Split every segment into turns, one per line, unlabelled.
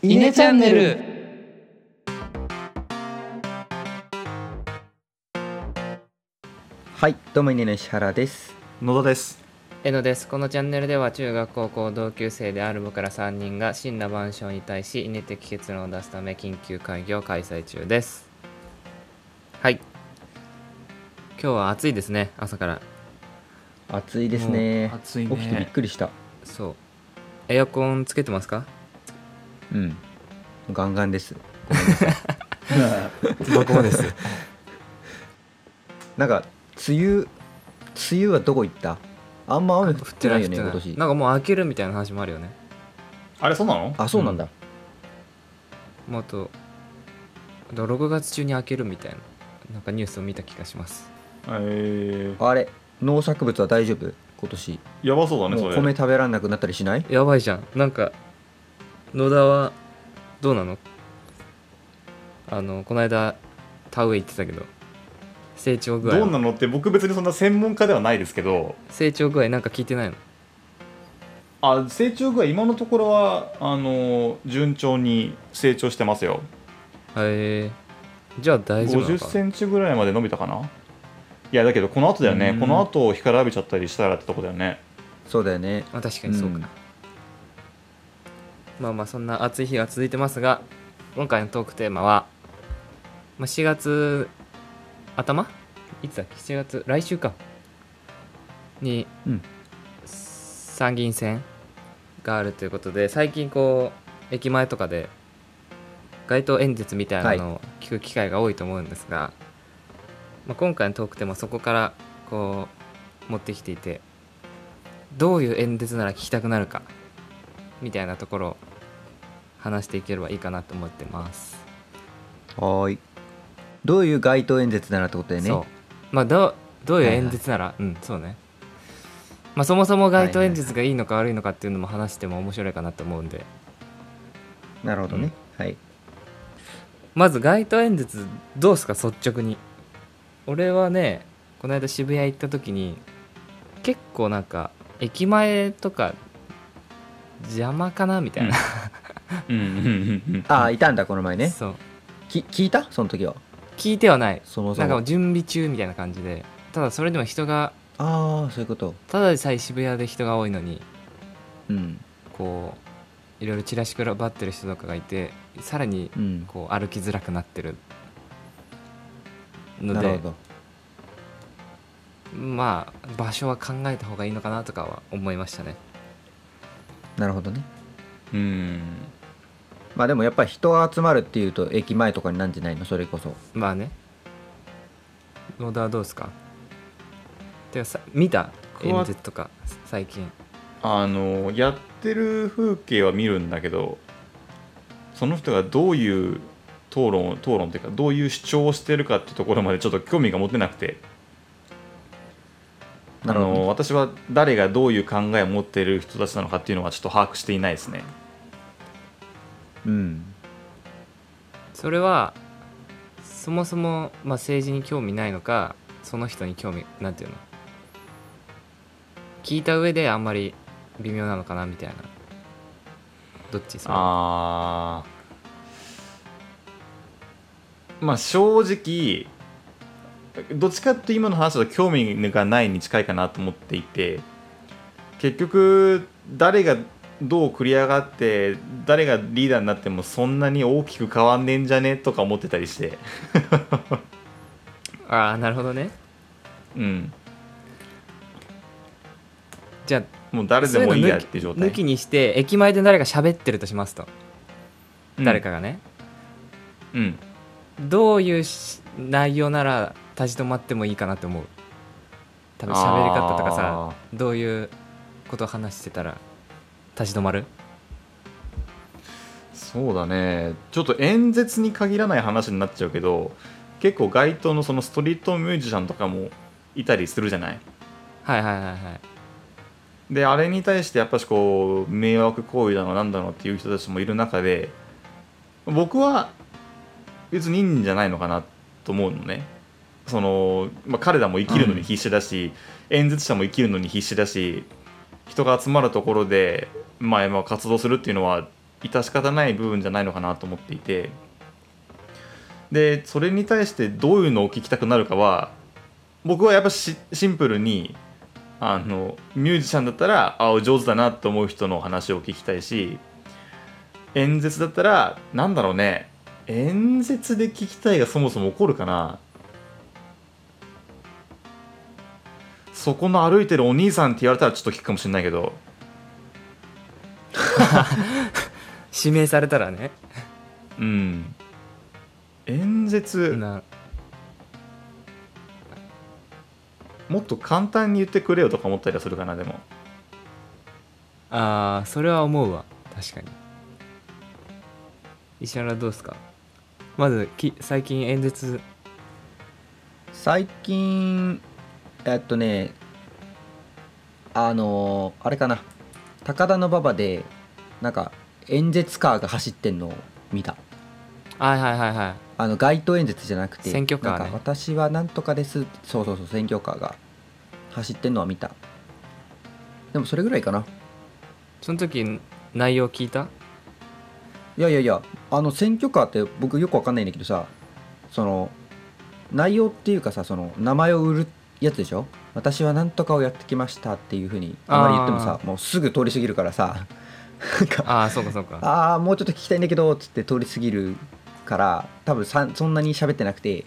イネチャンネル。
はい、どうも稲の石原です。
野田です。
えのです。このチャンネルでは中学高校同級生である僕ら3人が真羅万象に対し稲的結論を出すため緊急会議を開催中です。はい。今日は暑いですね朝から。
暑いですね。
暑いね。
起きてびっくりした。
そう。エアコンつけてますか？
うん。ガンガンです。
どこです
なんか梅雨梅雨はどこ行った？あんま雨降ってないよね今年。
なんかもう開けるみたいな話もあるよね
あれそうなの？
あ、そうなんだ。
もっとあと6月中に開けるみたいななんかニュースを見た気がします
えー、
あれ、農作物は大丈夫？今年。
やばそうだね
もう
それ
米食べらんなくなったりしない？
やばいじゃんなんか野田はどうなの？あのこの間田植え行ってたけど成長具合
どうなのって僕別にそんな専門家ではないですけど。
成長具合なんか聞いてないの？
あ成長具合今のところはあの順調に成長してますよ。
へえ。じゃあ大丈夫な
5 0
のか
センチぐらいまで伸びたかな？いやだけどこの後だよね。
うん。
この後干からびちゃったりしたらってとこだよね。
そうだよね。
まあ確かにそうか、
うん
まあまあそんな暑い日が続いてますが今回のトークテーマは、まあ、4月頭？いつだっけ？7月来週か。に、
うん。
参議院選があるということで最近こう駅前とかで街頭演説みたいなのを聞く機会が多いと思うんですが、まあ、今回のトークテーマはそこからこう持ってきていてどういう演説なら聞きたくなるかみたいなところを話していければいいかなと思ってます。
はーい。どういう街頭演説ならってことだよね。
そうまあどうどういう演説なら、うんそうねまあそもそも街頭演説がいいのか悪いのかっていうのも話しても面白いかなと思うんで
なるほどね。はい。
まず街頭演説どうすか率直に俺はねこの間渋谷行った時に結構なんか駅前とか邪魔かなみたいな、
うんうんうんうん
あー、いたんだこの前ね。
そう
き聞いた？その時は。
聞いてはない
そもそも。
なんか準備中みたいな感じでただそれでも人が
ああ、そういうこと。
ただでさえ渋谷で人が多いのに
うん。
こういろいろチラシ配ってる人とかがいてさらに
うん。
こう歩きづらくなってるので
なるほど。
まあ場所は考えた方がいいのかなとかは思いましたね
なるほどね。
うん
まあでもやっぱり人が集まるっていうと駅前とかになんじゃないの？それこそ。
まあね。野田はどうですか？てかさ見た？演説とか最近。
あのやってる風景は見るんだけどその人がどういう討論を討論っていうかどういう主張をしてるかっていうところまでちょっと興味が持てなくて。あ
なるほどね。
の私は誰がどういう考えを持っている人たちなのかっていうのはちょっと把握していないですね
うん。
それはそもそも、まあ、政治に興味ないのかその人に興味なんていうの？聞いた上であんまり微妙なのかなみたいな。どっちそれ
あー。まあ正直どっちかって今の話だと興味がないに近いかなと思っていて結局誰がどう繰り上がって誰がリーダーになってもそんなに大きく変わんねえんじゃねとか思ってたりして。
ああなるほどね。
うん。
じゃあ
もう誰でもいいやっていう状態
抜きにして駅前で誰か喋ってるとしますと、
うん。
誰かがね。
うん。
どういうし内容なら立ち止まってもいいかなって思う。多分喋り方とかさどういうことを話してたら立ち止まる？
そうだね。ちょっと演説に限らない話になっちゃうけど結構街頭のそのストリートミュージシャンとかもいたりするじゃない？
はいはいはいはい。
であれに対してやっぱしこう迷惑行為だのなんだのっていう人たちもいる中で僕は別にいいんじゃないのかなと思うのね。その、まあ、彼らも生きるのに必死だし、演説者も生きるのに必死だし人が集まるところで、まあ、まあ活動するっていうのは致し方ない部分じゃないのかなと思っていて。でそれに対してどういうのを聞きたくなるかは僕はやっぱシンプルにあのミュージシャンだったらああ上手だなと思う人の話を聞きたいし演説だったらなんだろうね。演説で聞きたいがそもそも起こるかな。そこの歩いてるお兄さんって言われたらちょっと聞くかもしれないけど。
指名されたらね。
うん。演説。
な。
もっと簡単に言ってくれよとか思ったりはするかなでも。
あーそれは思うわ。確かに。石原どうですか？まずき最近演説。
最近えっとねあのあれかな。高田馬場でなんか演説カーが走ってんのを見た。
はいはいはいはい。
あの街頭演説じゃなくて
選挙カーね。
なんか私はなんとかですそうそうそう選挙カーが走ってんのは見た。でもそれぐらいかな。
その時内容聞いた？
いやいやいやあの選挙カーって僕よくわかんないんだけどさその内容っていうかさその名前を売るやつでしょ？私は何とかをやってきましたっていうふうにあまり言ってもさもうすぐ通り過ぎるからさ。なんか
ああそうかそうか。
ああもうちょっと聞きたいんだけどっつって通り過ぎるから多分さそんなに喋ってなくて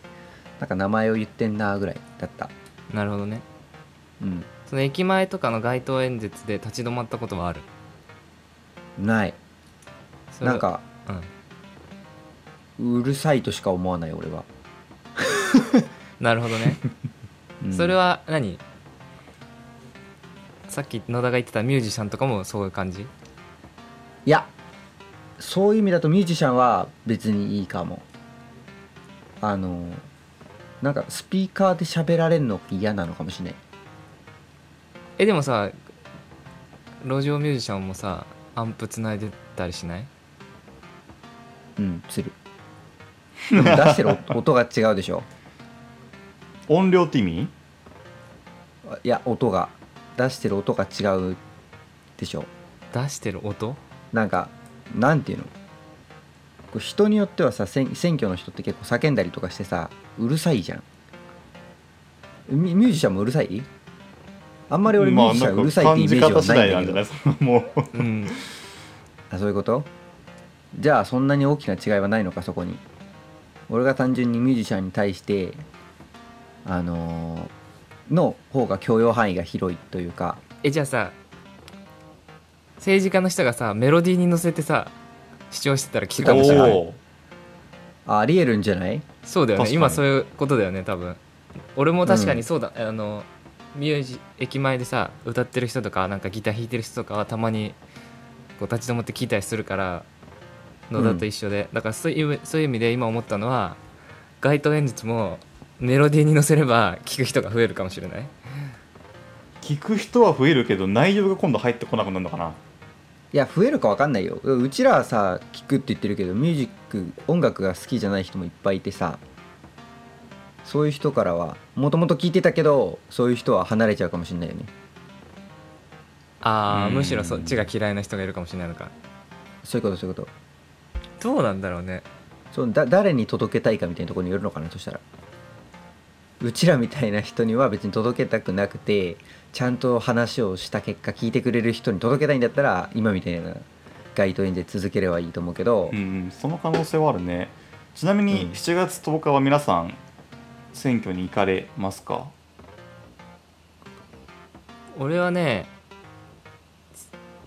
なんか名前を言ってんなぐらいだった。
なるほどね。
うん。
その駅前とかの街頭演説で立ち止まったことはある？
ない。なんか
うん。
うるさいとしか思わない俺は、
なるほどね。
うん
それは何？さっき野田が言ってたミュージシャンとかもそういう感じ？
いやそういう意味だとミュージシャンは別にいいかも。あのなんかスピーカーで喋られるの嫌なのかもしれない。
えでもさ路上ミュージシャンもさアンプつないでたりしない？
うんする。出してる音音が違うでしょ
音量って意味？
いや音が。出してる音が違うでしょ。
出してる音？
なんかなんていうの？こう人によってはさ選選挙の人って結構叫んだりとかしてさうるさいじゃん。ミミュージシャンもうるさい？あんまり俺ミュージシャンうるさいってイメージはないんだけど、
まあもう
うん
あそういうこと？じゃあそんなに大きな違いはないのかそこに。俺が単純にミュージシャンに対してあのーの方が許容範囲が広いというか。
えじゃあさ政治家の人がさメロディーに乗せてさ主張してたら聞くかもしれない。
あありえるんじゃない？
そうだよね。今そういうことだよね多分。俺も確かにそうだ、あのミュージ駅前でさ歌ってる人とかなんかギター弾いてる人とかはたまにこう立ち止まって聞いたりするから野田と一緒で、だからそういうそういう意味で今思ったのは街頭演説もメロディーに乗せれば聞く人が増えるかもしれない。
聞く人は増えるけど内容が今度入ってこなくなるのかな？い
や増えるか分かんないよ。うちらはさ聞くって言ってるけどミュージック音楽が好きじゃない人もいっぱいいてさ。そういう人からはもともと聞いてたけどそういう人は離れちゃうかもしれないよね。
うん。
ああむしろそっちが嫌いな人がいるかもしれないのか。
そういうことそういうこと。
どうなんだろうね。
そうだ誰に届けたいかみたいなところによるのかなそしたらうちらみたいな人には別に届けたくなくてちゃんと話をした結果聞いてくれる人に届けたいんだったら今みたいな街頭演説続ければいいと思うけど、
うんうん。その可能性はあるね。ちなみに
うん。
7月10日は皆さん選挙に行かれますか？
俺はね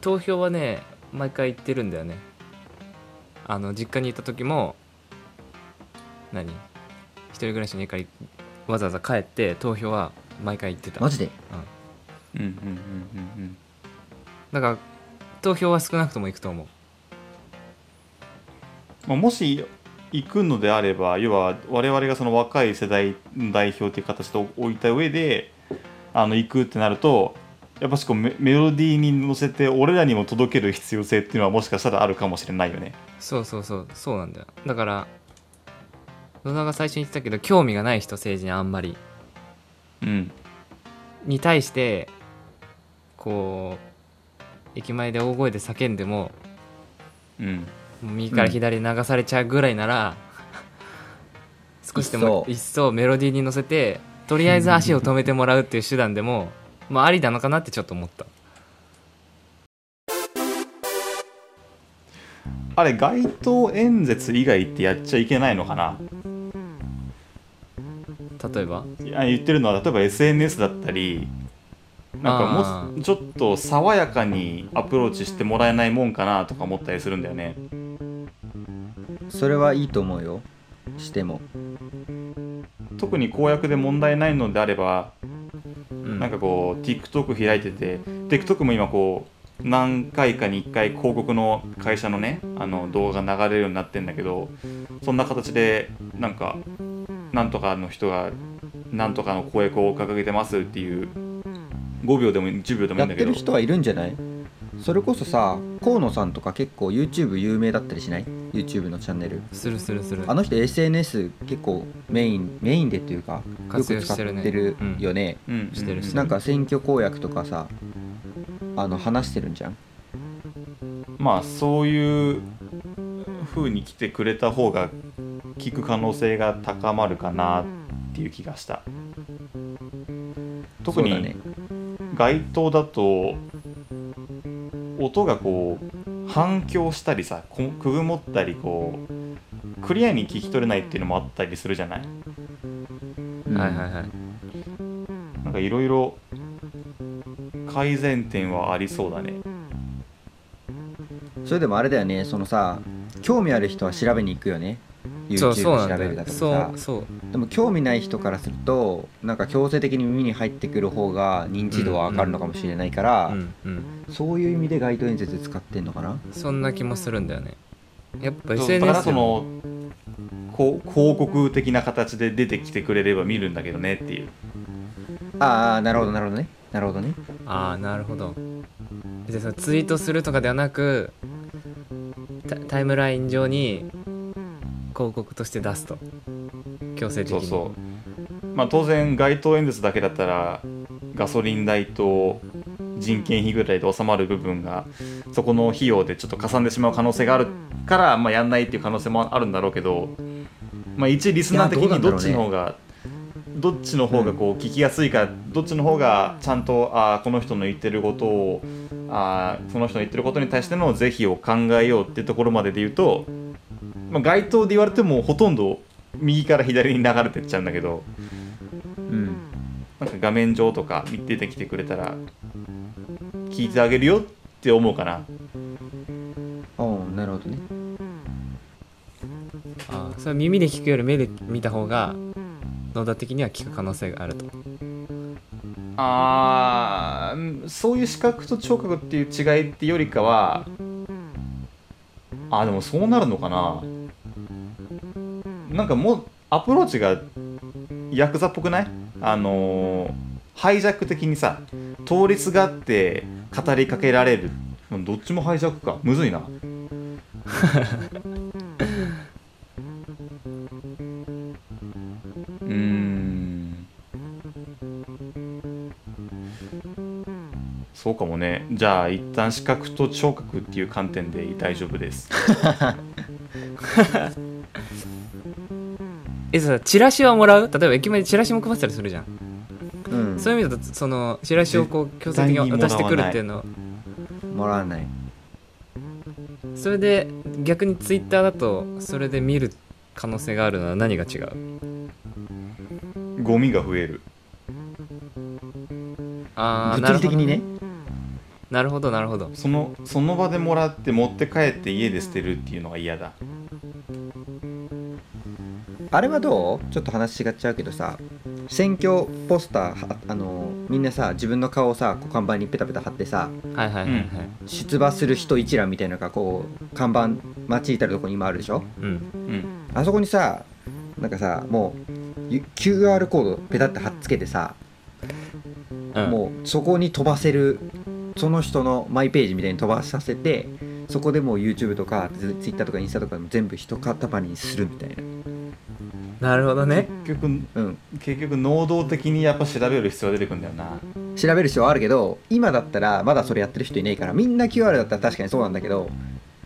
投票はね毎回行ってるんだよね。あの実家にいた時も何？一人暮らしの家からわざわざ帰って投票は毎回行ってた。
マジで？
うん。うんうんうんうん
だから投票は少なくとも行くと思う。
まあ、もし行くのであれば要は我々がその若い世代の代表という形で置いた上であの行くってなるとやっぱしこうメメロディーに乗せて俺らにも届ける必要性っていうのはもしかしたらあるかもしれないよね。
そうそうそうそうなんだよだから野田が最初に言ってたけど興味がない人政治にあんまり。
うん。
に対してこう駅前で大声で叫んでも
うん。
右から左に流されちゃうぐらいなら、少しでも
一
一層メロディーに乗せてとりあえず足を止めてもらうっていう手段でも、まあ、ありなのかなってちょっと思った。
あれ街頭演説以外ってやっちゃいけないのかな？
例えば？
いや言ってるのは例えば SNS だったりなんか
あ
もうちょっと爽やかにアプローチしてもらえないもんかなとか思ったりするんだよね。
それはいいと思うよ。しても。
特に公約で問題ないのであれば
うん。
なんかこう TikTok 開いてて TikTok も今こう何回かに1回広告の会社のねあの動画が流れるようになってんだけどそんな形でなんかなんとかの人がなんとかの公約を掲げてますっていう5秒でも10秒でもい
やっ
いんだけど。
てる人はいるんじゃない？それこそさ河野さんとか結構 YouTube 有名だったりしない ?YouTube のチャンネル。
するするする。
あの人 SNS 結構メインメインでっていうかよ
活
く使っ
てるね。
てるよね
うん。
してるしてる。
なんか選挙公約とかさあの話してるんじゃん？
まあそういう風に来てくれた方が聞く可能性が高まるかなっていう気がした。特に街頭だと音がこう反響したりさこくぐもったりこうクリアに聞き取れないっていうのもあったりするじゃない？
うん。
はいはいはい。
なんかいろいろ改善点はありそうだね。
それでもあれだよねそのさ興味ある人は調べに行くよね YouTube 調べるだとか
そ
さ
うそう。
でも興味ない人からするとなんか強制的に耳に入ってくる方が認知度は上がるのかもしれないから、
うんうん
そういう意味で街頭演説使ってんのかな？
そんな気もするんだよね。やっぱ
そうだから
SNS
その広告的な形で出てきてくれれば見るんだけどねっていう。
ああなるほどなるほどね。なるほどね。
ああなるほど。でそのツイートするとかではなくタタイムライン上に広告として出すと。強制的に。
そうそう。まあ当然街頭演説だけだったらガソリン代と人件費ぐらいで収まる部分がそこの費用でちょっとかさんでしまう可能性があるから、まあ、やんないっていう可能性もあるんだろうけど、まあ、一リスナー的にどっちの方がどっちの方がこう聞きやすいか、どっちの方がちゃんとあーこの人の言ってることをあーその人の言ってることに対しての是非を考えようっていうところまでで言うと、まあ、街頭で言われてもほとんど右から左に流れてっちゃうんだけど
うん。
なんか画面上とか出てきてくれたら聞いてあげるよって思うかな。
おうなるほどね。
ああそれは耳で聞くより目で見た方が野田的には聞く可能性があると。
あーそういう視覚と聴覚っていう違いってよりかはあでもそうなるのかななんかもうアプローチがヤクザっぽくない？あのーハイジャック的にさ通りすがって語りかけられる。どっちもハイジャックか。むずいな。うーん。そうかもね。じゃあ一旦視覚と聴覚っていう観点で大丈夫です
えさチラシはもらう？例えば駅前でチラシも配ってたりするじゃん、
うん。
そういう意味だとそのチラシをこう強制的に渡してくるっていうの。
もらわない。
それで逆にツイッターだとそれで見る可能性があるのは何が違う？
ゴミが増える。
ああ
物理的にね。
なるほど。なるほど。
そのその場でもらって持って帰って家で捨てるっていうのが嫌だ
あれはどう？ちょっと話違っちゃうけどさ選挙ポスターはあのみんなさ自分の顔をさこう看板にペタペタ貼ってさ
はいはいはいはい。
出馬する人一覧みたいなのがこう看板街至るとこに今あるでしょ？
うん。
うん。
あそこにさなんかさもうゆ QR コードペタって貼っつけてさ、
うん。
もうそこに飛ばせるその人のマイページみたいに飛ばさせてそこでもう YouTube とか Twitter とかインスタとかも全部一塊にするみたいな
なるほどね。
結局
うん。
結局能動的にやっぱ調べる必要が出てくるんだよな。
調べる必要はあるけど今だったらまだそれやってる人いないからみんな QR だったら確かにそうなんだけど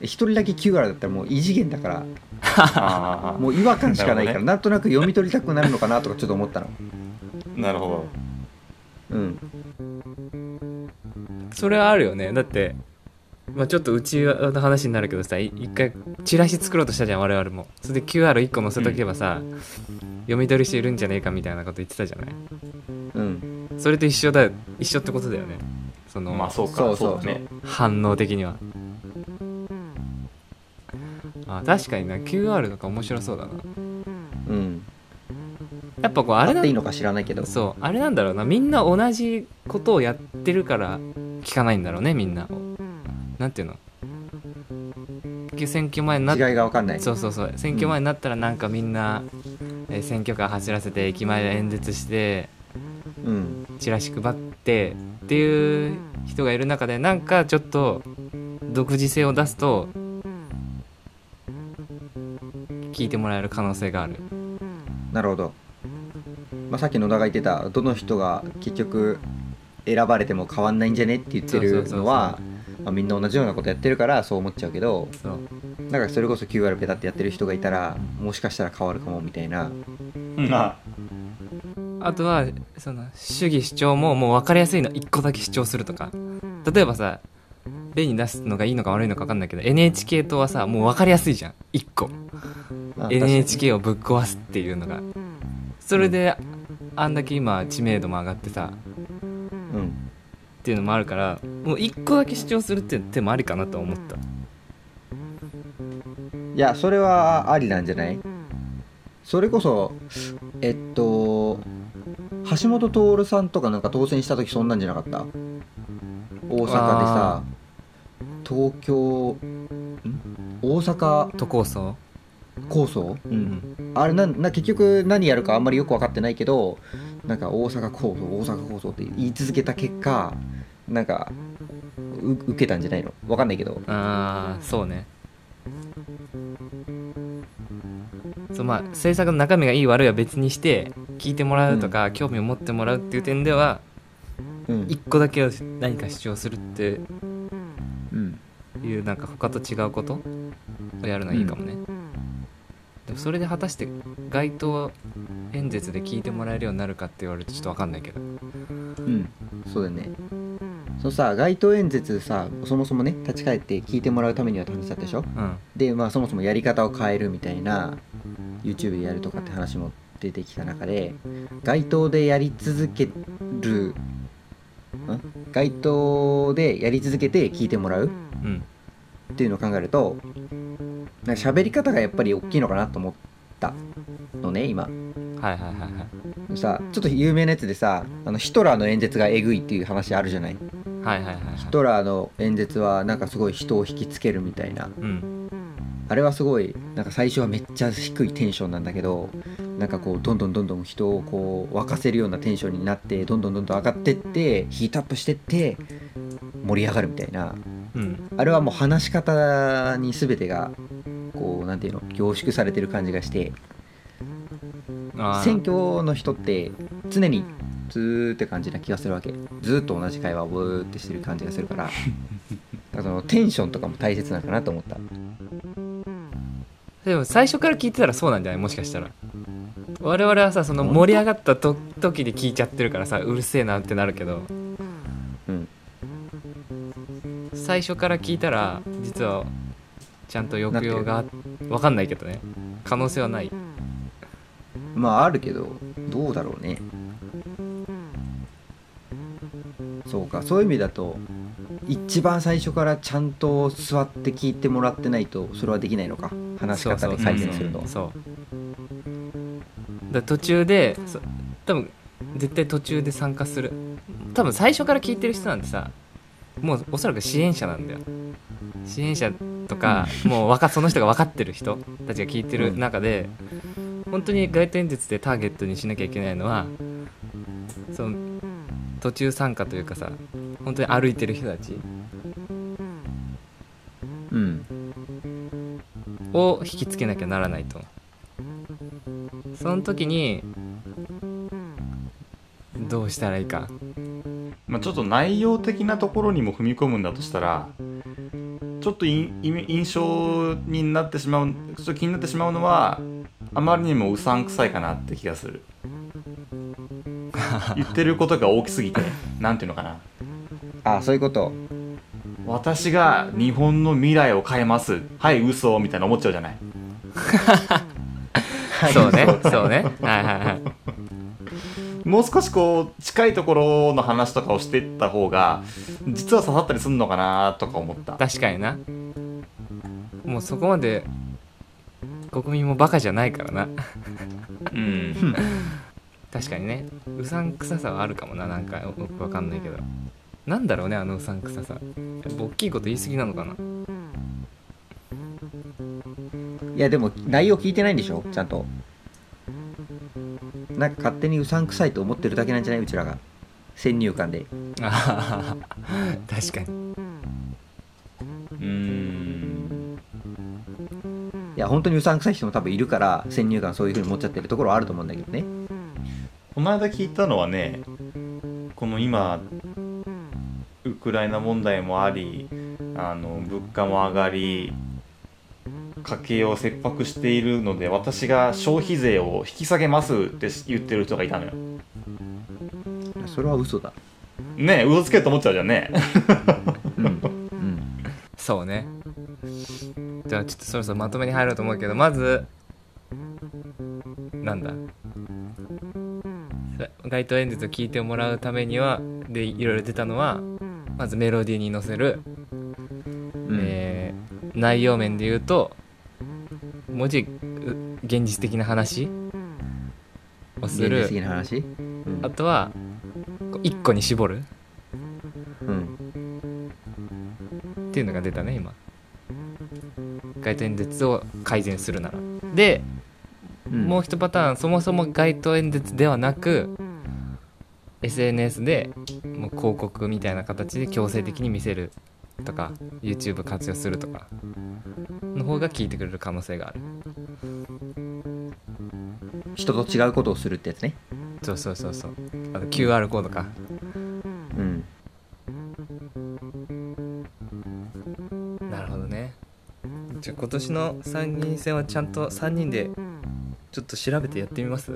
一人だけ QR だったらもう異次元だから。
あ
もう違和感しかないから
ね。
なんとなく読み取りたくなるのかなとかちょっと思ったの。
あなるほ
うん。
それはあるよね。だって、まあ、ちょっとうちの話になるけどさい一回チラシ作ろうとしたじゃん我々も。それで QR1 個載せとけばさ、読み取る人いるんじゃねえかみたいなこと言ってたじゃない？
うん。
それと一緒だよ。一緒ってことだよね。その、
どまあそうか。
そうそう。
だね。
反応的には。あ確かにな。QR とか面白そうだな。
うん。
やっぱこうあれな
あっていいのか知らないけど。
そう。あれなんだろうな。みんな同じことをやってるから聞かないんだろうねみんななんていうの？選挙前になっ
違いが分かんない。
そうそうそう。選挙前になったらなんかみんな、えー選挙カー走らせて駅前で演説して
うん。
チラシ配ってっていう人がいる中でなんかちょっと独自性を出すと聞いてもらえる可能性がある。
なるほど、まあ、さっき野田が言ってたどの人が結局選ばれても変わんないんじゃねって言ってるのはまあみんな同じようなことやってるからそう思っちゃうけど
そう。
なんかそれこそ QR ペタってやってる人がいたらもしかしたら変わるかもみたいな。
ま
あ。とはその主義主張ももう分かりやすいの。1個だけ主張するとか。例えばさ例に出すのがいいのか悪いのか分かんないけど NHK 党はさもう分かりやすいじゃん。1個。
あ
NHK をぶっ壊すっていうのが。それであんだけ今知名度も上がってさ
うん
っていうのもあるからもう1個だけ主張するっていう手もありかなと思った。
いやそれはありなんじゃない？それこそえっと橋本徹さんとかなんか当選した時そんなんじゃなかった？大阪でさ東京ん？大阪？
都構想？
構想、う、
うん。ん
あれなんな結局何やるかあんまりよく分かってないけどなんか大阪構想大阪構想って言い続けた結果なんかう受けたんじゃないの？分かんないけど。
ああそうね。そうまあ政策の中身がいい悪いは別にして聞いてもらうとか、興味を持ってもらうっていう点では
うん。
一個だけ何か主張するって
うん。
いうなんか他と違うことをやるのはいいかもね、でもそれで果たして街頭演説で聞いてもらえるようになるかって言われるとちょっと分かんないけど。
うん。そうだよねそのさ街頭演説さそもそもね立ち返って聞いてもらうためにはって話だったでしょ？
うん。
でまあそもそもやり方を変えるみたいな YouTube でやるとかって話も出てきた中で街頭でやり続けるん？街頭でやり続けて聞いてもらう
うん。
っていうのを考えるとなんか喋り方がやっぱり大きいのかなと思ったのね今。
はいはいはいはい。
さちょっと有名なやつでさあのヒトラーの演説がえぐいっていう話あるじゃない？
はいはいはいはい。
ヒトラーの演説はなんかすごい人を引きつけるみたいな。
うん。
あれはすごいなんか最初はめっちゃ低いテンションなんだけどなんかこうどんどんどんどん人をこう沸かせるようなテンションになってどんどんどんどん上がってってヒートアップしてって盛り上がるみたいな。
うん。
あれはもう話し方に全てがこうなんていうの凝縮されてる感じがして。
あー。
選挙の人って常にずーって感じな気がするわけ。ずーっと同じ会話をブーってしてる感じがするから。だからそのテンションとかも大切なのかなと思った。
でも最初から聞いてたらそうなんじゃない？もしかしたら。我々はさその盛り上がったと時に聞いちゃってるからさうるせえなってなるけど。
うん。
最初から聞いたら実はちゃんと抑揚が分かんないけどね。可能性はない。
まああるけどどうだろうねそうか。そういう意味だと一番最初からちゃんと座って聞いてもらってないとそれはできないのか。話し方で改善するのは。
そうだ途中でそ多分絶対途中で参加する。多分最初から聞いてる人なんてさもうおそらく支援者なんだよ。支援者とか、もうわかその人が分かってる人たちが聞いてる中で、本当に街頭演説でターゲットにしなきゃいけないのはその途中参加というかさ本当に歩いてる人たち。
うん。
を引きつけなきゃならないと。その時にどうしたらいいか。
まあ、ちょっと内容的なところにも踏み込むんだとしたらちょっと印象になってしまうちょっと気になってしまうのはあまりにもうさんくさいかなって気がする。言ってることが大きすぎて なんていうのかな。
ああそういうこと。
私が日本の未来を変えます。はい嘘みたいな思っちゃうじゃない。
そうねそうね。はいはいはい。
もう少しこう近いところの話とかをしていった方が実は刺さったりするのかなとか思った。
確かにな。もうそこまで国民もバカじゃないからな。
うん
確かにね。うさんくささはあるかもななんかよくわかんないけど。なんだろうねあのうさんくささ。やっぱ大きいこと言い過ぎなのかな。い
やでも内容聞いてないんでしょ？ちゃんと。なんか勝手にうさんくさいと思ってるだけなんじゃない？うちらが。先入観で。
あははは確かに。
うん。
いや本当にうさんくさい人も多分いるから先入観そういう風に持っちゃってるところはあると思うんだけどね
この間聞いたのはねこの今ウクライナ問題もありあの物価も上がり家計を切迫しているので私が消費税を引き下げますって言ってる人がいたのよ。
それは嘘だ。
ねえ嘘つけと思っちゃうじゃんね。
うん。うん。
そうね。じゃあちょっとそろそろまとめに入ろうと思うけどまずなんだ？街頭演説を聞いてもらうためにはでいろいろ出たのはまずメロディーに乗せる、
うん。
えー内容面で言うともうちょいう現実的な話をす
現実
る
的な話？うん。
あとはこう一個に絞る。
うん。
っていうのが出たね今。街頭演説を改善するなら。で、
うん。
もう一パターンそもそも街頭演説ではなく SNS でもう広告みたいな形で強制的に見せるとか YouTube 活用するとかの方が聞いてくれる可能性がある。
人と違うことをするってやつね。
そうそうそうそう。あと QR コードか。
うん。
なるほどね。じゃあ今年の参議院選はちゃんと3人でちょっと調べてやってみます？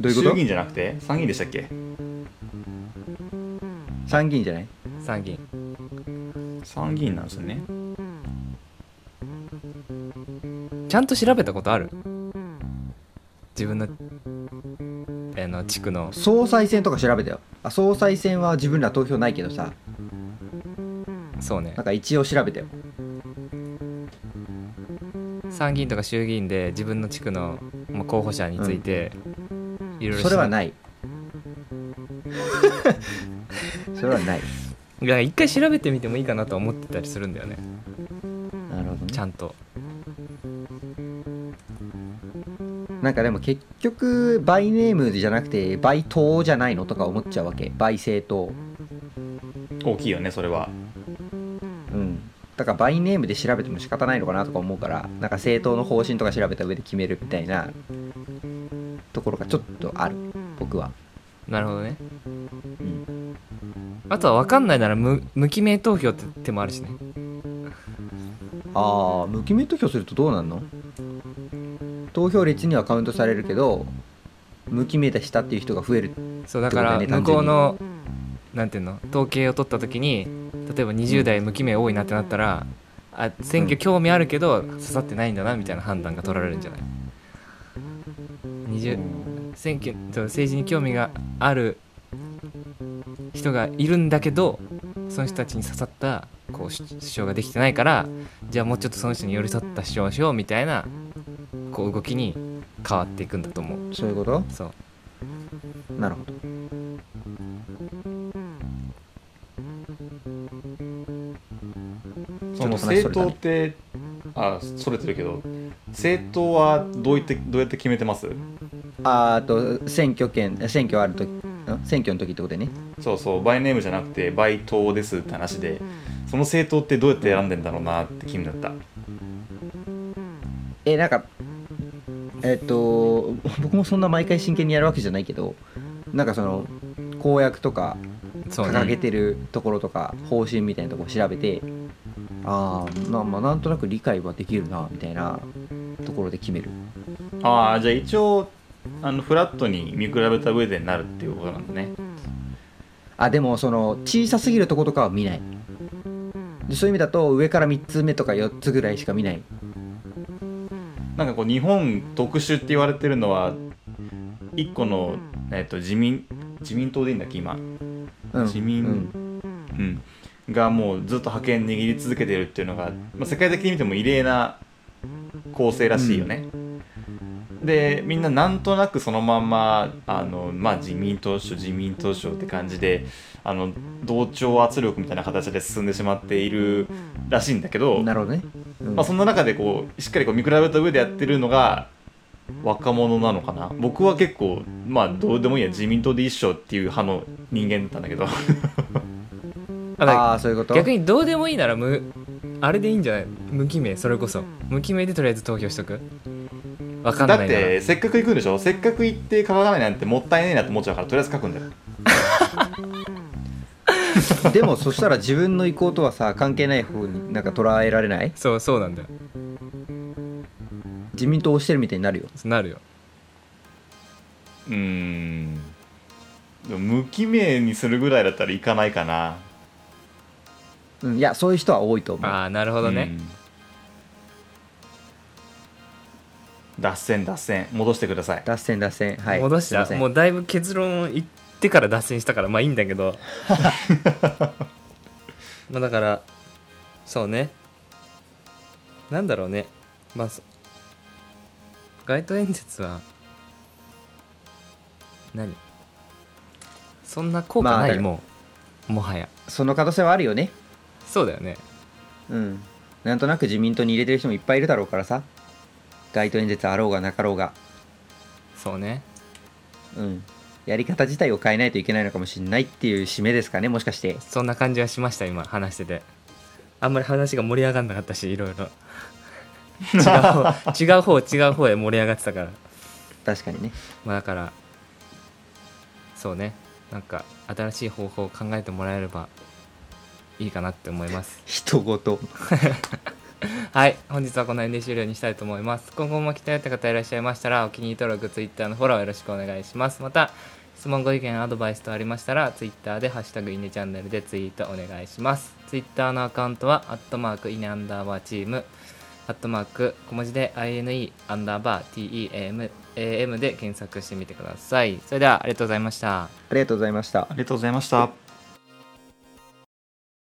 どういうこと？
衆議院じゃなくて？参議院でしたっけ？
参議院じゃない？
参議院。
参議院なんですよね。
ちゃんと調べたことある？自分のあの地区の。
総裁選とか調べたよ。あ総裁選は自分ら投票ないけどさ。
そうね。
なんか一応調べたよ。
参議院とか衆議院で自分の地区のまあ候補者についていろいろ
それはいない。それはない。
いや一回調べてみてもいいかなとは思ってたりするんだよね。
なるほどね。
ちゃんと。
なんかでも結局 by name じゃなくて by 党じゃないのとか思っちゃうわけ。 by 政党。
大きいよねそれは。
うん。だからバイネームで調べても仕方ないのかなとか思うからなんか政党の方針とか調べた上で決めるみたいなところがちょっとある僕は。
なるほどね。
うん。
あとは分かんないなら無無記名投票って手もあるしね。
ああ無記名投票するとどうなんの？投票率にはカウントされるけど無記名でしたっていう人が増える
そうだから向こうのなんていうの？統計を取った時に例えば20代無記名多いなってなったらあ選挙興味あるけど刺さってないんだなみたいな判断が取られるんじゃない？20選挙政治に興味がある人がいるんだけどその人たちに刺さったこう主主張ができてないからじゃあもうちょっとその人に寄り添った主張をしようみたいなこう動きに変わっていくんだと思う。
そういうこと？
そう。
なるほど。
その政党ってあそれてるけど政党はどういってどうやって決めてます？
ああと選挙権選挙あるとん。選挙の時ってことでね。
そうそう。バイネームじゃなくてバイ党ですって話でその政党ってどうやって選んでんだろうなって気になった。
えなんかえっと僕もそんな毎回真剣にやるわけじゃないけどなんかその公約とか掲げてるところとか方針みたいなところを調べてああまあまあなんとなく理解はできるなみたいなところで決める。
ああじゃあ一応あのフラットに見比べた上でなるっていうことなんだね。
あでもその小さすぎるとことかは見ない。でそういう意味だと上から3つ目とか4つぐらいしか見ない。
なんかこう日本特殊って言われてるのは一個の、えっと自民自民党でいいんだっけ今。
うん
自民
うん。
うん、がもうずっと覇権握り続けてるっていうのが、まあ、世界的に見ても異例な構成らしいよね。でみんななんとなくそのまんまあの、まあ、自民党首自民党首って感じであの同調圧力みたいな形で進んでしまっているらしいんだけど、
なるほどね、うん。
まあ、そんな中でこうしっかりこう見比べた上でやってるのが若者なのかな。僕は結構まあどうでもいいや自民党で一緒っていう派の人間だったんだけど。
ああそういうこと？
逆にどうでもいいなら無あれでいいんじゃない？無記名それこそ。無記名でとりあえず投票しとく？わかん
だっ
ないな。ら
てせっかく行くんでしょ？せっかく行って書かないなんてもったいねえなって思っちゃうからとりあえず書くんだよ。
でもそしたら自分の意向とはさ関係ない方になんか捉えられない？
そうそうなんだよ。
自民党を押してるみたいになるよ。
なるよ。
うーん。でも無記名にするぐらいだったら行かないかな
うんいやそういう人は多いと思う。
ああなるほどね、
うん。脱線脱線。戻してください。
脱線脱線。はい。
戻した？
すいません。
もうだいぶ結論言ってから脱線したからまあいいんだけど。まあだからそうね。なんだろうね。まあそ街頭演説は何？そんな効果ない、
まあだから
もうもはや。
その可能性はあるよね
そうだよね。
うん。なんとなく自民党に入れてる人もいっぱいいるだろうからさ。街頭演説あろうがなかろうが。
そうね。
うん。やり方自体を変えないといけないのかもしれないっていう締めですかねもしかして。
そんな感じはしました今話してて。あんまり話が盛り上がんなかったしいろいろ違う方違う方違う方へ盛り上がってたから。
確かにね。
まあだからそうね。なんか新しい方法を考えてもらえればいいかなって思います。
人ごと
はい本日はこの辺で終了にしたいと思います。今後も来たよって方いらっしゃいましたらお気に入り登録 Twitter のフォローよろしくお願いします。また質問ご意見アドバイスとありましたら Twitter で「ハッシュタグイネチャンネル」でツイートお願いします。Twitter のアカウントはアットマークイネアンダーバーチームアットマーク小文字で INE アンダーバー TEAM で検索してみてください。それではありがとうございました。
ありがとうございました。
ありがとうございました